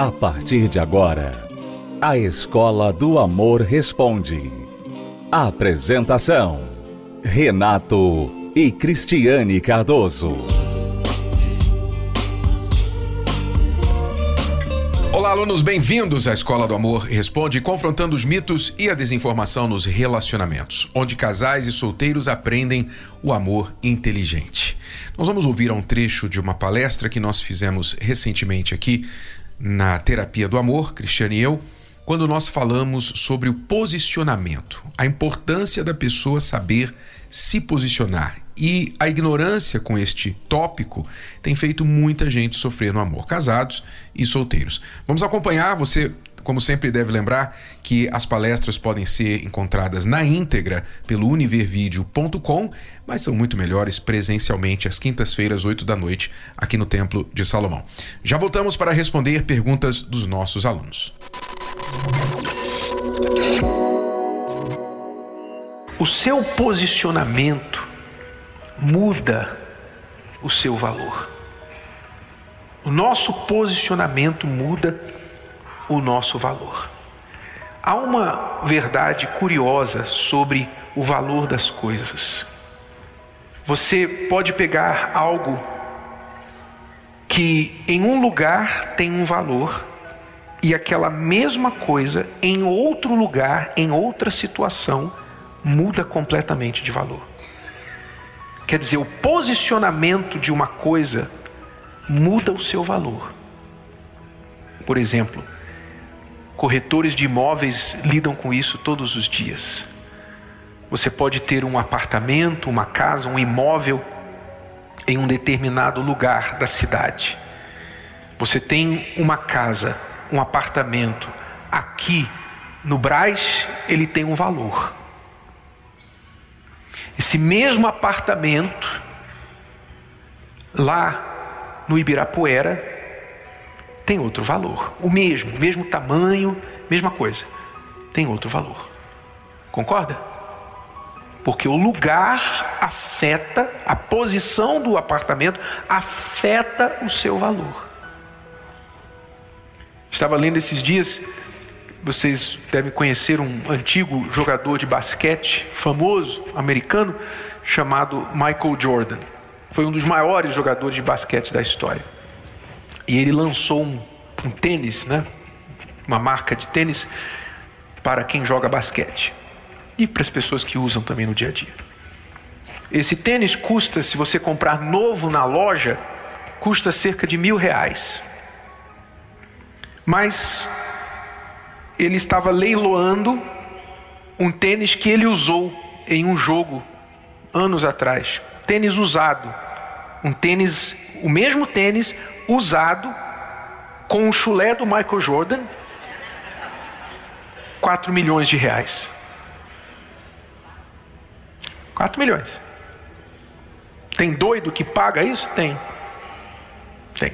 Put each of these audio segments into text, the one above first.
A partir de agora, a Escola do Amor Responde. Apresentação: Renato e Cristiane Cardoso. Olá, alunos, bem-vindos à Escola do Amor Responde, confrontando os mitos e a desinformação nos relacionamentos, onde casais e solteiros aprendem o amor inteligente. Nós vamos ouvir um trecho de uma palestra que nós fizemos recentemente aqui na Terapia do Amor, Cristiane e eu, quando nós falamos sobre o posicionamento, a importância da pessoa saber se posicionar. E a ignorância com este tópico tem feito muita gente sofrer no amor, casados e solteiros. Vamos acompanhar, você como sempre, deve lembrar que as palestras podem ser encontradas na íntegra pelo univervideo.com, mas são muito melhores presencialmente às quintas-feiras, 8 da noite, aqui no Templo de Salomão. Já voltamos para responder perguntas dos nossos alunos. O seu posicionamento muda o seu valor. O nosso posicionamento muda o nosso valor. Há uma verdade curiosa sobre o valor das coisas. Você pode pegar algo que em um lugar tem um valor e aquela mesma coisa em outro lugar, em outra situação, muda completamente de valor. Quer dizer, o posicionamento de uma coisa muda o seu valor. Por exemplo, Corretores de imóveis lidam com isso todos os dias. Você pode ter um apartamento, uma casa, um imóvel em um determinado lugar da cidade. Você tem uma casa, um apartamento aqui no Braz, ele tem um valor. Esse mesmo apartamento lá no Ibirapuera tem outro valor. O mesmo, mesmo tamanho, mesma coisa. Tem outro valor. Concorda? Porque o lugar afeta, a posição do apartamento afeta o seu valor. Estava lendo esses dias, vocês devem conhecer um antigo jogador de basquete famoso americano chamado Michael Jordan. Foi um dos maiores jogadores de basquete da história. E ele lançou um, um tênis, né? uma marca de tênis para quem joga basquete e para as pessoas que usam também no dia a dia. Esse tênis custa, se você comprar novo na loja, custa cerca de mil reais. Mas ele estava leiloando um tênis que ele usou em um jogo anos atrás. Tênis usado. Um tênis, o mesmo tênis usado com o chulé do Michael Jordan, 4 milhões de reais. 4 milhões. Tem doido que paga isso? Tem. Tem.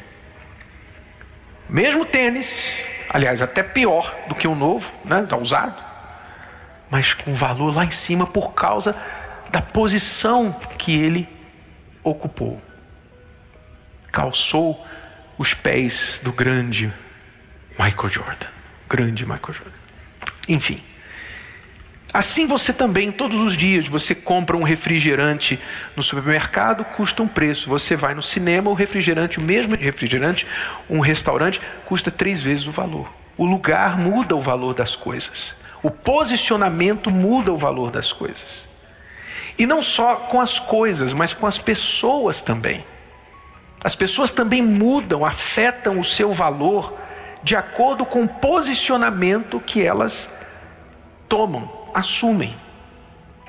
Mesmo tênis, aliás, até pior do que um novo, né? Está usado, mas com valor lá em cima por causa da posição que ele ocupou. Calçou os pés do grande Michael Jordan. Grande Michael Jordan. Enfim. Assim você também, todos os dias, você compra um refrigerante no supermercado, custa um preço. Você vai no cinema, o refrigerante, o mesmo refrigerante, um restaurante, custa três vezes o valor. O lugar muda o valor das coisas. O posicionamento muda o valor das coisas. E não só com as coisas, mas com as pessoas também. As pessoas também mudam, afetam o seu valor de acordo com o posicionamento que elas tomam, assumem.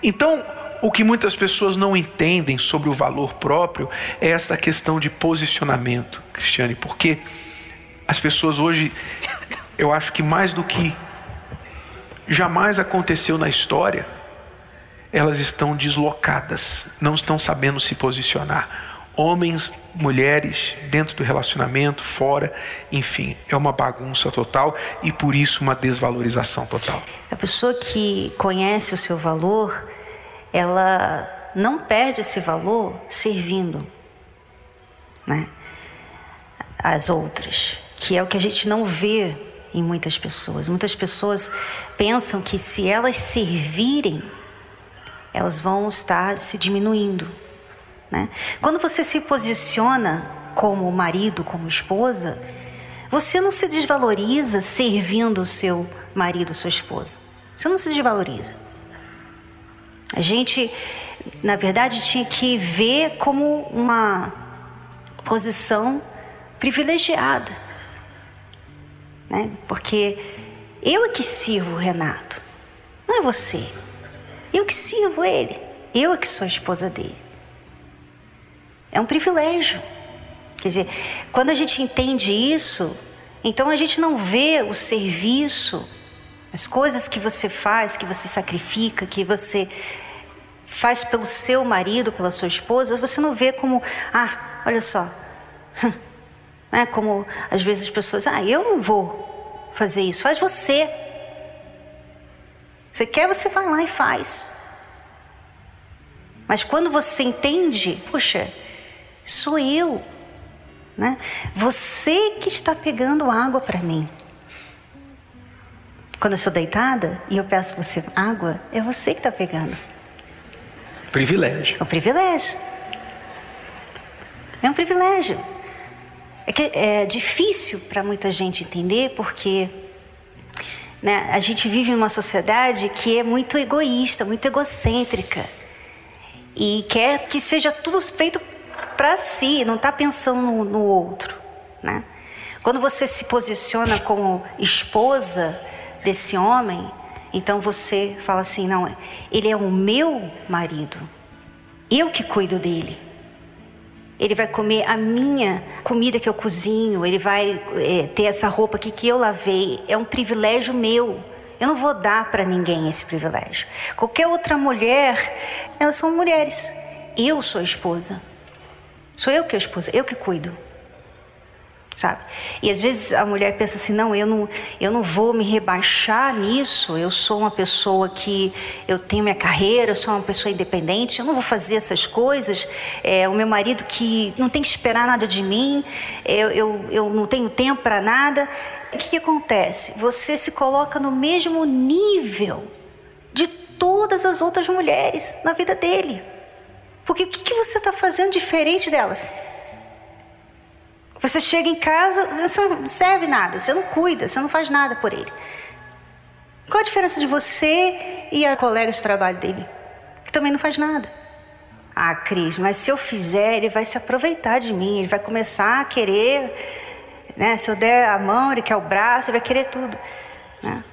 Então, o que muitas pessoas não entendem sobre o valor próprio é esta questão de posicionamento, Cristiane, porque as pessoas hoje, eu acho que mais do que jamais aconteceu na história, elas estão deslocadas, não estão sabendo se posicionar homens, mulheres, dentro do relacionamento, fora, enfim, é uma bagunça total e por isso uma desvalorização total. A pessoa que conhece o seu valor, ela não perde esse valor servindo né, as outras. que é o que a gente não vê em muitas pessoas. Muitas pessoas pensam que se elas servirem, elas vão estar se diminuindo. Né? Quando você se posiciona como marido, como esposa, você não se desvaloriza servindo o seu marido, sua esposa. Você não se desvaloriza. A gente, na verdade, tinha que ver como uma posição privilegiada. Né? Porque eu é que sirvo o Renato, não é você. Eu que sirvo ele. Eu é que sou a esposa dele. É um privilégio. Quer dizer, quando a gente entende isso, então a gente não vê o serviço, as coisas que você faz, que você sacrifica, que você faz pelo seu marido, pela sua esposa, você não vê como, ah, olha só, né? como às vezes as pessoas, ah, eu não vou fazer isso, faz você. Você quer, você vai lá e faz. Mas quando você entende, puxa, sou eu, né? Você que está pegando água para mim. Quando eu estou deitada e eu peço você água, é você que está pegando. Privilégio. É um privilégio. É um privilégio. É que é difícil para muita gente entender porque né, a gente vive em uma sociedade que é muito egoísta, muito egocêntrica e quer que seja tudo feito para si, não está pensando no, no outro. Né? Quando você se posiciona como esposa desse homem, então você fala assim: não, ele é o meu marido, eu que cuido dele. Ele vai comer a minha comida que eu cozinho, ele vai é, ter essa roupa aqui que eu lavei, é um privilégio meu. Eu não vou dar para ninguém esse privilégio. Qualquer outra mulher, elas são mulheres. Eu sou esposa. Sou eu que é a esposa, eu que cuido. Sabe? E às vezes a mulher pensa assim: não, eu não, eu não vou me rebaixar nisso. Eu sou uma pessoa que eu tenho minha carreira, eu sou uma pessoa independente, eu não vou fazer essas coisas. É, o meu marido que não tem que esperar nada de mim, eu, eu, eu não tenho tempo para nada. O que, que acontece? Você se coloca no mesmo nível de todas as outras mulheres na vida dele. Porque o que, que você está fazendo diferente delas? Você chega em casa, você não serve nada, você não cuida, você não faz nada por ele. Qual a diferença de você e a colega de trabalho dele? Que também não faz nada. Ah, Cris, mas se eu fizer, ele vai se aproveitar de mim, ele vai começar a querer, né? Se eu der a mão, ele quer o braço, ele vai querer tudo. Né?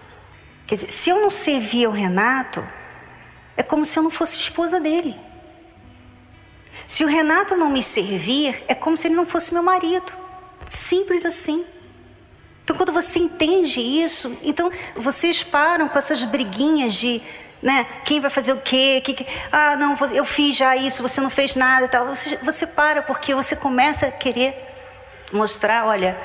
Quer dizer, se eu não servir o Renato, é como se eu não fosse esposa dele. Se o Renato não me servir, é como se ele não fosse meu marido. Simples assim. Então, quando você entende isso, então vocês param com essas briguinhas de, né, quem vai fazer o quê? Que, que, ah, não, eu fiz já isso, você não fez nada e tal. Você, você para porque você começa a querer mostrar, olha,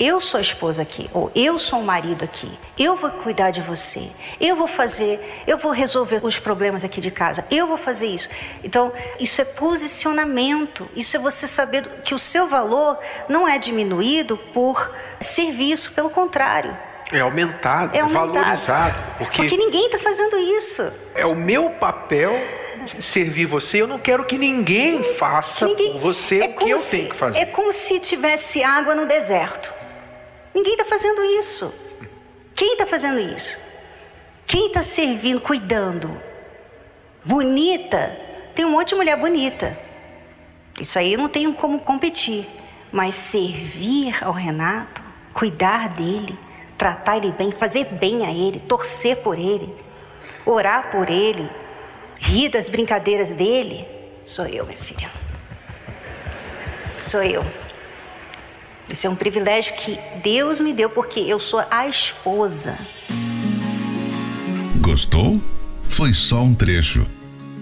eu sou a esposa aqui, ou eu sou o marido aqui, eu vou cuidar de você, eu vou fazer, eu vou resolver os problemas aqui de casa, eu vou fazer isso. Então, isso é posicionamento, isso é você saber que o seu valor não é diminuído por serviço, pelo contrário. É aumentado, é aumentado. valorizado. Porque, porque ninguém está fazendo isso. É o meu papel servir você, eu não quero que ninguém faça ninguém, por você é o que eu se, tenho que fazer. É como se tivesse água no deserto. Ninguém está fazendo isso. Quem está fazendo isso? Quem está servindo, cuidando? Bonita, tem um monte de mulher bonita. Isso aí eu não tenho como competir. Mas servir ao Renato, cuidar dele, tratar ele bem, fazer bem a ele, torcer por ele, orar por ele, rir das brincadeiras dele, sou eu, minha filha. Sou eu. Isso é um privilégio que Deus me deu porque eu sou a esposa. Gostou? Foi só um trecho.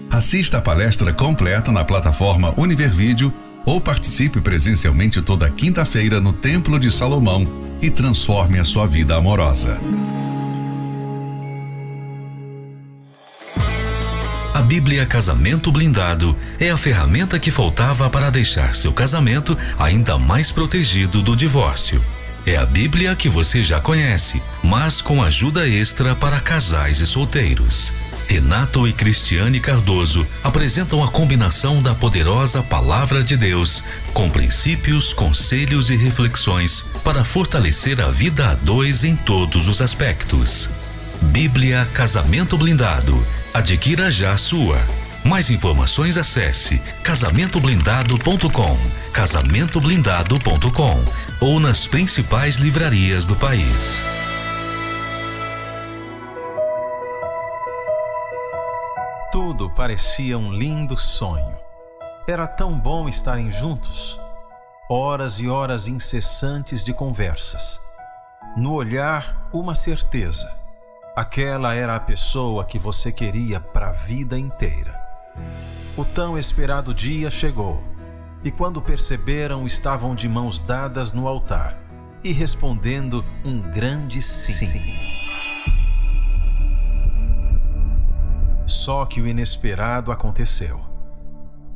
Assista a palestra completa na plataforma Univervídeo ou participe presencialmente toda quinta-feira no Templo de Salomão e transforme a sua vida amorosa. Bíblia Casamento Blindado é a ferramenta que faltava para deixar seu casamento ainda mais protegido do divórcio. É a Bíblia que você já conhece, mas com ajuda extra para casais e solteiros. Renato e Cristiane Cardoso apresentam a combinação da poderosa Palavra de Deus com princípios, conselhos e reflexões para fortalecer a vida a dois em todos os aspectos. Bíblia Casamento Blindado. Adquira já a sua. Mais informações acesse casamentoblindado.com, casamentoblindado.com ou nas principais livrarias do país. Tudo parecia um lindo sonho. Era tão bom estarem juntos. Horas e horas incessantes de conversas. No olhar, uma certeza. Aquela era a pessoa que você queria para a vida inteira. O tão esperado dia chegou, e quando perceberam, estavam de mãos dadas no altar e respondendo um grande sim. sim. Só que o inesperado aconteceu.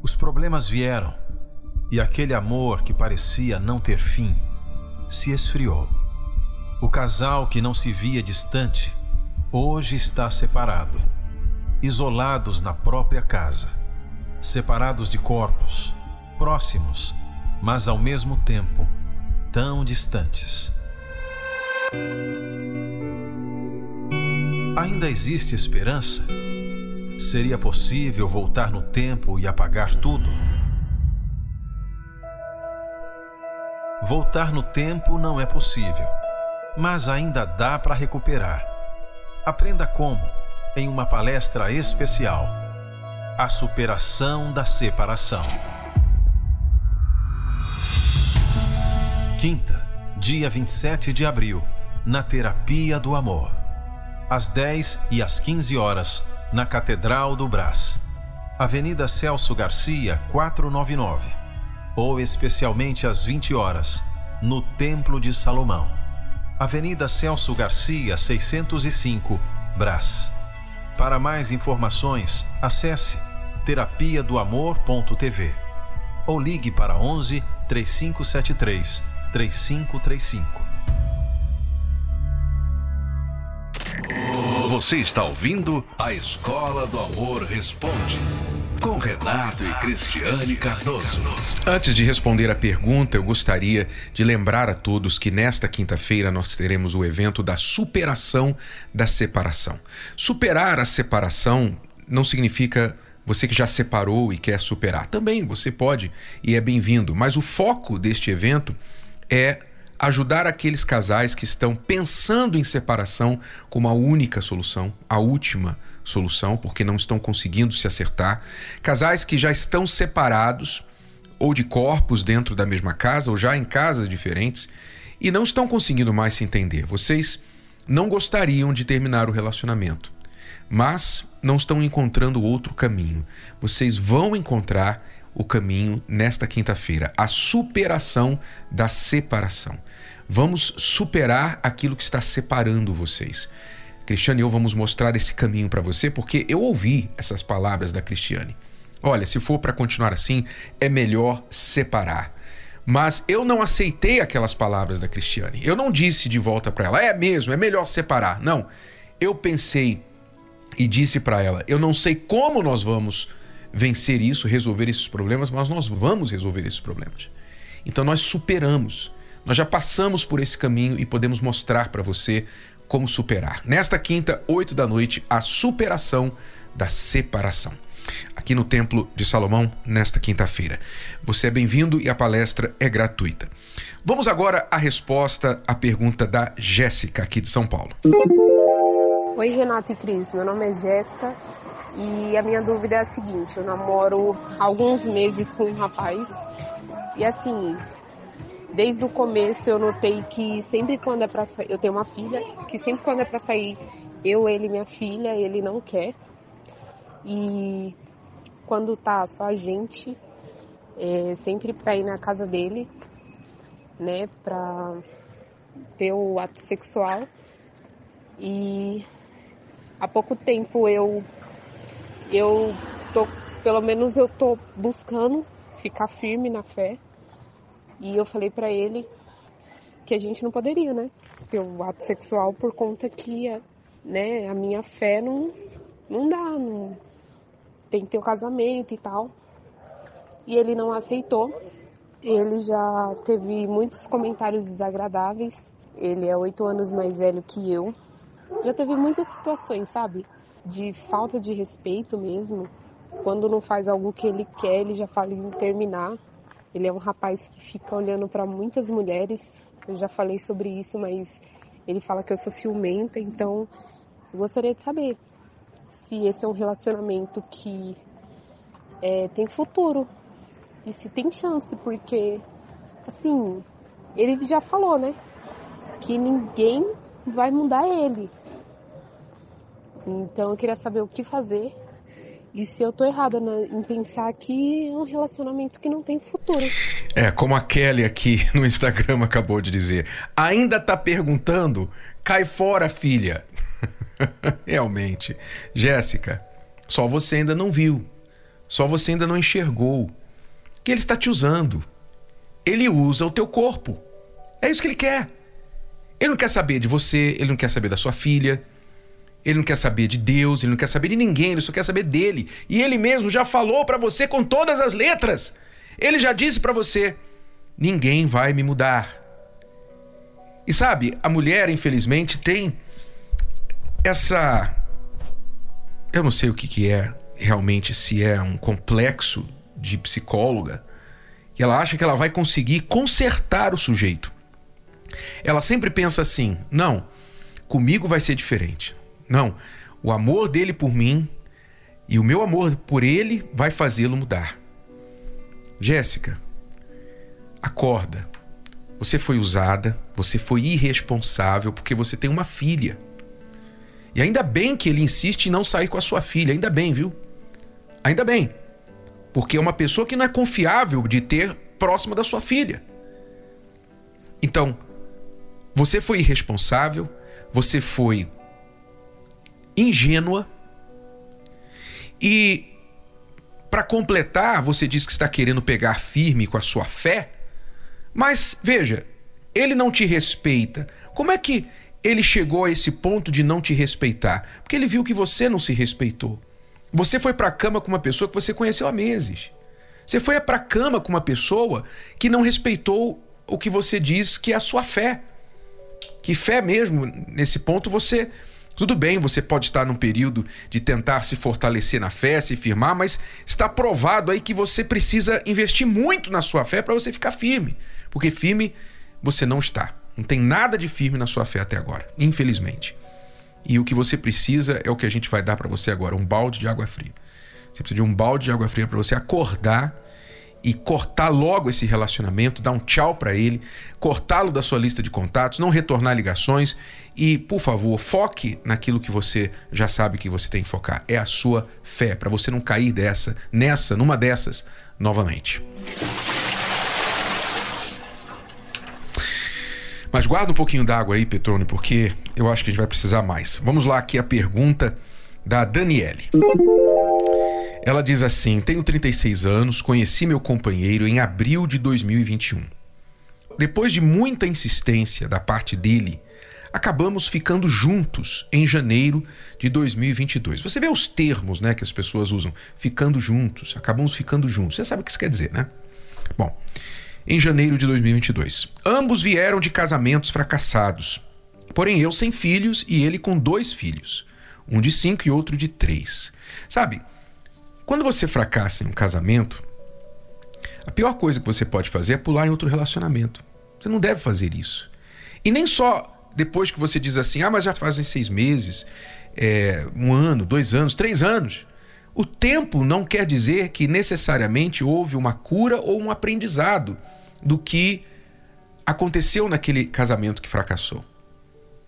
Os problemas vieram e aquele amor que parecia não ter fim se esfriou. O casal que não se via distante hoje está separado, isolados na própria casa, separados de corpos, próximos, mas ao mesmo tempo tão distantes. Ainda existe esperança? Seria possível voltar no tempo e apagar tudo? Voltar no tempo não é possível, mas ainda dá para recuperar. Aprenda como em uma palestra especial: A superação da separação. Quinta, dia 27 de abril, na Terapia do Amor. Às 10 e às 15 horas, na Catedral do Brás, Avenida Celso Garcia, 499, ou especialmente às 20 horas, no Templo de Salomão, Avenida Celso Garcia, 605, Brás. Para mais informações, acesse terapia do amor.tv ou ligue para 11 3573 3535. Você está ouvindo a Escola do Amor Responde, com Renato e Cristiane Cardoso. Antes de responder a pergunta, eu gostaria de lembrar a todos que nesta quinta-feira nós teremos o evento da superação da separação. Superar a separação não significa você que já separou e quer superar. Também você pode e é bem-vindo, mas o foco deste evento é ajudar aqueles casais que estão pensando em separação como a única solução, a última solução, porque não estão conseguindo se acertar. Casais que já estão separados, ou de corpos dentro da mesma casa, ou já em casas diferentes, e não estão conseguindo mais se entender. Vocês não gostariam de terminar o relacionamento, mas não estão encontrando outro caminho. Vocês vão encontrar o caminho nesta quinta-feira, a superação da separação. Vamos superar aquilo que está separando vocês. Cristiane e eu vamos mostrar esse caminho para você porque eu ouvi essas palavras da Cristiane. Olha, se for para continuar assim, é melhor separar. Mas eu não aceitei aquelas palavras da Cristiane. Eu não disse de volta para ela, é mesmo, é melhor separar. Não. Eu pensei e disse para ela, eu não sei como nós vamos vencer isso, resolver esses problemas, mas nós vamos resolver esses problemas. Então nós superamos. Nós já passamos por esse caminho e podemos mostrar para você como superar. Nesta quinta, 8 da noite, a superação da separação. Aqui no Templo de Salomão, nesta quinta-feira. Você é bem-vindo e a palestra é gratuita. Vamos agora à resposta à pergunta da Jéssica, aqui de São Paulo. Oi, Renato e Cris. Meu nome é Jéssica e a minha dúvida é a seguinte: eu namoro há alguns meses com um rapaz e assim, desde o começo eu notei que sempre quando é para eu tenho uma filha, que sempre quando é para sair, eu, ele minha filha, ele não quer. E quando tá só a gente, é sempre pra ir na casa dele, né, pra ter o ato sexual. E há pouco tempo eu eu tô, pelo menos eu tô buscando ficar firme na fé e eu falei para ele que a gente não poderia, né? Ter o ato sexual por conta que né, a minha fé não, não dá, não, tem que ter o casamento e tal. E ele não aceitou. Ele já teve muitos comentários desagradáveis. Ele é oito anos mais velho que eu. Já teve muitas situações, sabe? De falta de respeito mesmo. Quando não faz algo que ele quer, ele já fala em terminar. Ele é um rapaz que fica olhando para muitas mulheres. Eu já falei sobre isso, mas ele fala que eu sou ciumenta, então eu gostaria de saber se esse é um relacionamento que é, tem futuro e se tem chance, porque assim, ele já falou, né? Que ninguém vai mudar ele. Então eu queria saber o que fazer e se eu tô errada em pensar que é um relacionamento que não tem futuro. É, como a Kelly aqui no Instagram acabou de dizer. Ainda tá perguntando? Cai fora, filha. Realmente. Jéssica, só você ainda não viu. Só você ainda não enxergou. Que ele está te usando. Ele usa o teu corpo. É isso que ele quer. Ele não quer saber de você, ele não quer saber da sua filha, ele não quer saber de Deus, ele não quer saber de ninguém, ele só quer saber dele. E ele mesmo já falou para você com todas as letras. Ele já disse para você: ninguém vai me mudar. E sabe, a mulher, infelizmente, tem essa. Eu não sei o que, que é realmente, se é um complexo de psicóloga, e ela acha que ela vai conseguir consertar o sujeito. Ela sempre pensa assim: não, comigo vai ser diferente. Não, o amor dele por mim e o meu amor por ele vai fazê-lo mudar. Jéssica, acorda. Você foi usada, você foi irresponsável porque você tem uma filha. E ainda bem que ele insiste em não sair com a sua filha, ainda bem, viu? Ainda bem. Porque é uma pessoa que não é confiável de ter próxima da sua filha. Então, você foi irresponsável, você foi ingênua. E para completar, você diz que está querendo pegar firme com a sua fé, mas veja, ele não te respeita. Como é que ele chegou a esse ponto de não te respeitar? Porque ele viu que você não se respeitou. Você foi para a cama com uma pessoa que você conheceu há meses. Você foi para a cama com uma pessoa que não respeitou o que você diz que é a sua fé. Que fé mesmo, nesse ponto, você tudo bem, você pode estar num período de tentar se fortalecer na fé, se firmar, mas está provado aí que você precisa investir muito na sua fé para você ficar firme. Porque firme você não está. Não tem nada de firme na sua fé até agora, infelizmente. E o que você precisa é o que a gente vai dar para você agora, um balde de água fria. Você precisa de um balde de água fria para você acordar e cortar logo esse relacionamento, dar um tchau para ele, cortá-lo da sua lista de contatos, não retornar ligações e, por favor, foque naquilo que você já sabe que você tem que focar. É a sua fé, para você não cair dessa, nessa, numa dessas novamente. Mas guarda um pouquinho d'água aí, Petrone, porque eu acho que a gente vai precisar mais. Vamos lá aqui a pergunta da Daniele. Ela diz assim: Tenho 36 anos, conheci meu companheiro em abril de 2021. Depois de muita insistência da parte dele, acabamos ficando juntos em janeiro de 2022. Você vê os termos né, que as pessoas usam: ficando juntos, acabamos ficando juntos. Você sabe o que isso quer dizer, né? Bom, em janeiro de 2022. Ambos vieram de casamentos fracassados. Porém, eu sem filhos e ele com dois filhos. Um de cinco e outro de três. Sabe, quando você fracassa em um casamento, a pior coisa que você pode fazer é pular em outro relacionamento. Você não deve fazer isso. E nem só depois que você diz assim, ah, mas já fazem seis meses, é, um ano, dois anos, três anos. O tempo não quer dizer que necessariamente houve uma cura ou um aprendizado do que aconteceu naquele casamento que fracassou.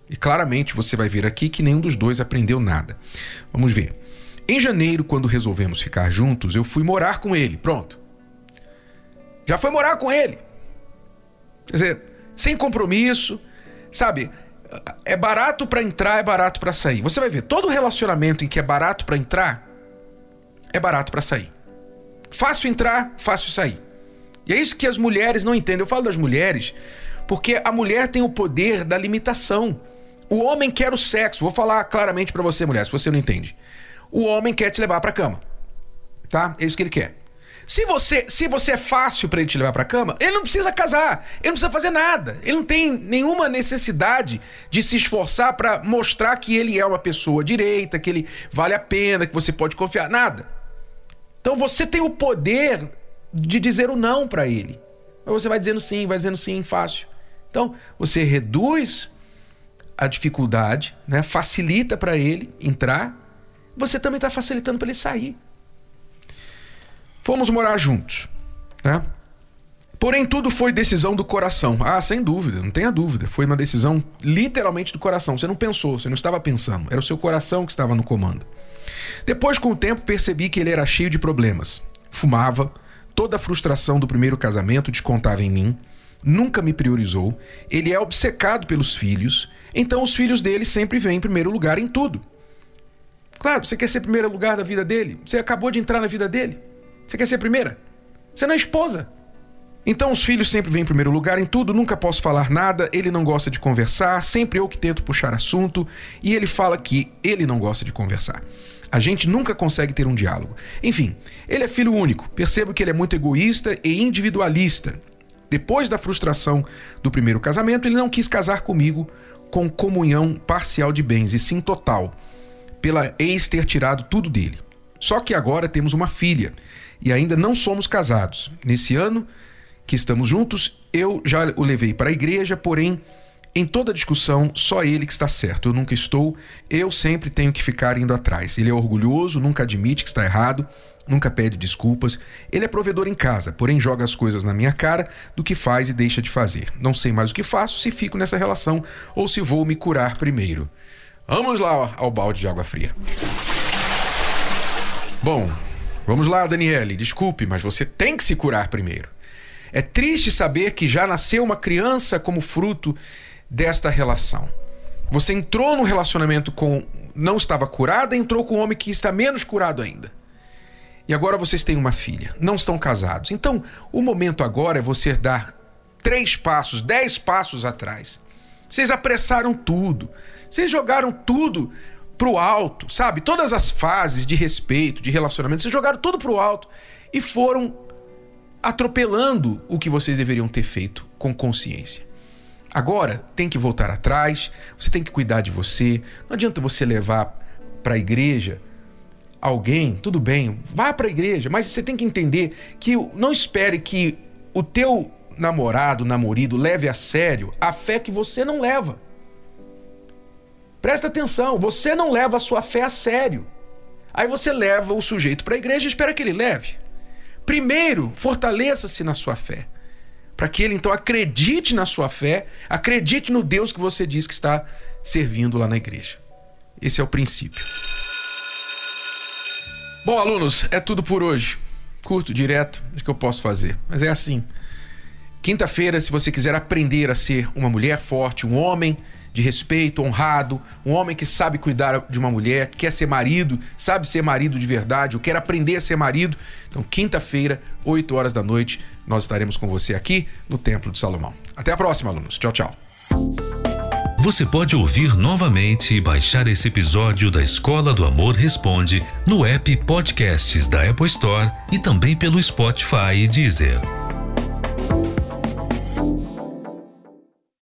E claramente você vai ver aqui que nenhum dos dois aprendeu nada. Vamos ver. Em janeiro, quando resolvemos ficar juntos, eu fui morar com ele. Pronto. Já foi morar com ele. Quer dizer, sem compromisso, sabe? É barato para entrar, é barato para sair. Você vai ver, todo relacionamento em que é barato para entrar, é barato para sair. Fácil entrar, fácil sair. E é isso que as mulheres não entendem. Eu falo das mulheres Porque a mulher tem o poder da limitação. O homem quer o sexo. Vou falar claramente para você, mulher, se você não entende. O homem quer te levar para cama. Tá? É isso que ele quer. Se você, se você é fácil para ele te levar para cama, ele não precisa casar, ele não precisa fazer nada. Ele não tem nenhuma necessidade de se esforçar para mostrar que ele é uma pessoa direita, que ele vale a pena, que você pode confiar, nada. Então você tem o poder de dizer o não para ele. Mas você vai dizendo sim, vai dizendo sim, fácil. Então, você reduz a dificuldade, né? facilita para ele entrar, você também está facilitando para ele sair. Fomos morar juntos, né? Porém, tudo foi decisão do coração. Ah, sem dúvida, não tenha dúvida. Foi uma decisão literalmente do coração. Você não pensou, você não estava pensando. Era o seu coração que estava no comando. Depois, com o tempo, percebi que ele era cheio de problemas. Fumava, toda a frustração do primeiro casamento descontava em mim, nunca me priorizou, ele é obcecado pelos filhos, então os filhos dele sempre vêm em primeiro lugar em tudo. Claro, você quer ser primeiro lugar da vida dele? Você acabou de entrar na vida dele. Você quer ser primeira? Você não é esposa. Então os filhos sempre vêm em primeiro lugar em tudo, nunca posso falar nada, ele não gosta de conversar, sempre eu que tento puxar assunto, e ele fala que ele não gosta de conversar. A gente nunca consegue ter um diálogo. Enfim, ele é filho único. Percebo que ele é muito egoísta e individualista. Depois da frustração do primeiro casamento, ele não quis casar comigo com comunhão parcial de bens, e sim total, pela ex ter tirado tudo dele. Só que agora temos uma filha e ainda não somos casados. Nesse ano que estamos juntos, eu já o levei para a igreja, porém em toda discussão, só ele que está certo. Eu nunca estou, eu sempre tenho que ficar indo atrás. Ele é orgulhoso, nunca admite que está errado, nunca pede desculpas. Ele é provedor em casa, porém joga as coisas na minha cara do que faz e deixa de fazer. Não sei mais o que faço, se fico nessa relação ou se vou me curar primeiro. Vamos lá ao balde de água fria. Bom, vamos lá, Daniele. Desculpe, mas você tem que se curar primeiro. É triste saber que já nasceu uma criança como fruto desta relação. Você entrou num relacionamento com. não estava curada, entrou com um homem que está menos curado ainda. E agora vocês têm uma filha, não estão casados. Então, o momento agora é você dar três passos, dez passos atrás. Vocês apressaram tudo. Vocês jogaram tudo pro alto, sabe? Todas as fases de respeito, de relacionamento, vocês jogaram tudo pro alto e foram atropelando o que vocês deveriam ter feito com consciência. Agora tem que voltar atrás, você tem que cuidar de você. Não adianta você levar para a igreja alguém, tudo bem, vá para a igreja, mas você tem que entender que não espere que o teu namorado, namorido leve a sério a fé que você não leva. Presta atenção, você não leva a sua fé a sério. Aí você leva o sujeito para a igreja e espera que ele leve. Primeiro, fortaleça-se na sua fé para que ele então acredite na sua fé, acredite no Deus que você diz que está servindo lá na igreja. Esse é o princípio. Bom, alunos, é tudo por hoje. Curto, direto, o que eu posso fazer. Mas é assim. Quinta-feira, se você quiser aprender a ser uma mulher forte, um homem de respeito, honrado, um homem que sabe cuidar de uma mulher, que quer ser marido, sabe ser marido de verdade, ou quer aprender a ser marido. Então, quinta-feira, 8 horas da noite, nós estaremos com você aqui no Templo de Salomão. Até a próxima, alunos. Tchau, tchau. Você pode ouvir novamente e baixar esse episódio da Escola do Amor Responde no app Podcasts da Apple Store e também pelo Spotify e Deezer.